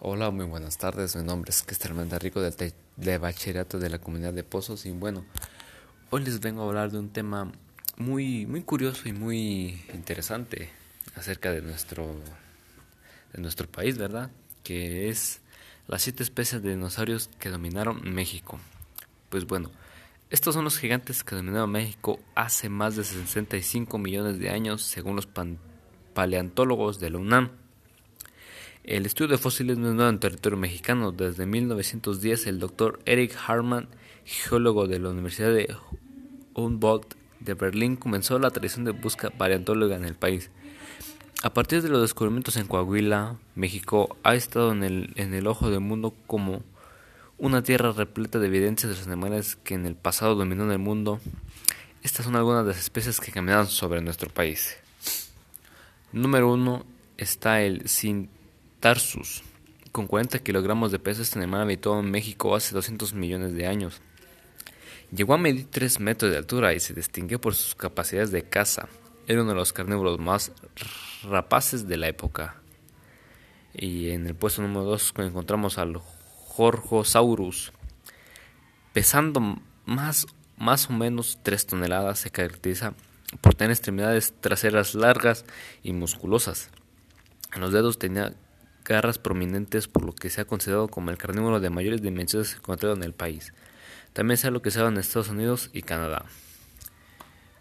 Hola, muy buenas tardes. Mi nombre es Cristian Rico del de Bachillerato de la Comunidad de Pozos y bueno, hoy les vengo a hablar de un tema muy muy curioso y muy interesante acerca de nuestro de nuestro país, ¿verdad? Que es las siete especies de dinosaurios que dominaron México. Pues bueno, estos son los gigantes que dominaron México hace más de 65 millones de años, según los paleontólogos de la UNAM. El estudio de fósiles no es nuevo en territorio mexicano. Desde 1910, el doctor Eric Harman, geólogo de la Universidad de Humboldt de Berlín, comenzó la tradición de búsqueda paleontóloga en el país. A partir de los descubrimientos en Coahuila, México ha estado en el, ojo del mundo como una tierra repleta de evidencias de los animales que en el pasado dominaron el mundo. Estas son algunas de las especies que caminaron sobre nuestro país. Número 1 está el sin Tarsus. Con 40 kilogramos de peso, este animal habitó en México hace 200 millones de años. Llegó a medir 3 metros de altura y se distinguió por sus capacidades de caza. Era uno de los carnívoros más rapaces de la época. Y en el puesto número 2 encontramos al Jorgosaurus. Pesando más, más o menos 3 toneladas, se caracteriza por tener extremidades traseras largas y musculosas. En los dedos tenía garras prominentes por lo que se ha considerado como el carnívoro de mayores dimensiones encontrado en el país. También se ha localizado en Estados Unidos y Canadá.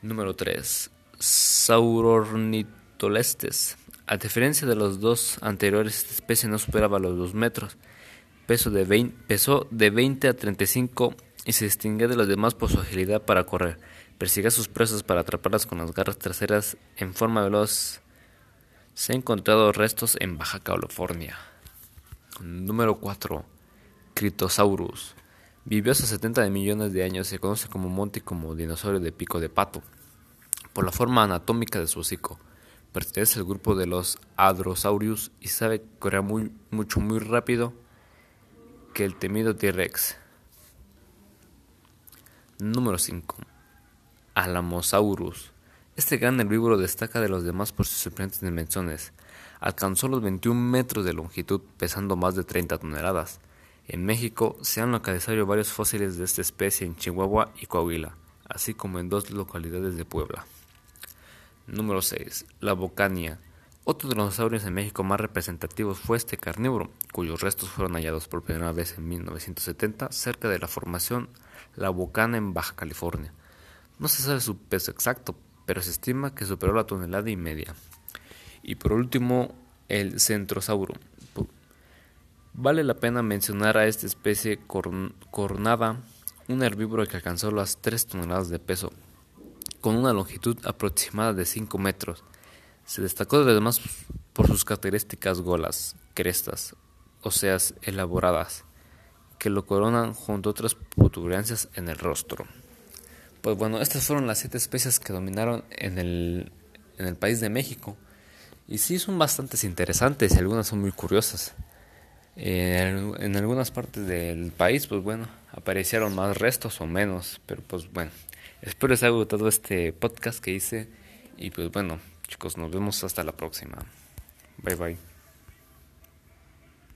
Número 3. Saurornitolestes. A diferencia de los dos anteriores, esta especie no superaba los 2 metros. Peso de 20, pesó de 20 a 35 y se distinguía de los demás por su agilidad para correr. Persigue a sus presas para atraparlas con las garras traseras en forma veloz se han encontrado restos en Baja California. Número 4. Critosaurus. Vivió hace 70 millones de años. Se conoce como monte como dinosaurio de pico de pato. Por la forma anatómica de su hocico. Pertenece al grupo de los Hadrosaurius y sabe correr muy, mucho muy rápido que el temido T-Rex. Número 5. Alamosaurus. Este gran herbívoro destaca de los demás por sus sorprendentes dimensiones. Alcanzó los 21 metros de longitud, pesando más de 30 toneladas. En México se han localizado varios fósiles de esta especie en Chihuahua y Coahuila, así como en dos localidades de Puebla. Número 6. La Bocania. Otro de los dinosaurios en México más representativos fue este carnívoro, cuyos restos fueron hallados por primera vez en 1970 cerca de la formación La Bocana en Baja California. No se sabe su peso exacto, pero se estima que superó la tonelada y media. Y por último, el centrosauro. Vale la pena mencionar a esta especie cornada, un herbívoro que alcanzó las 3 toneladas de peso, con una longitud aproximada de 5 metros. Se destacó además por sus características golas, crestas, óseas elaboradas, que lo coronan junto a otras protuberancias en el rostro. Pues bueno, estas fueron las siete especies que dominaron en el, en el país de México. Y sí son bastante interesantes y algunas son muy curiosas. en algunas partes del país, pues bueno, aparecieron más restos o menos, pero pues bueno, espero les haya gustado este podcast que hice y pues bueno, chicos, nos vemos hasta la próxima. Bye bye.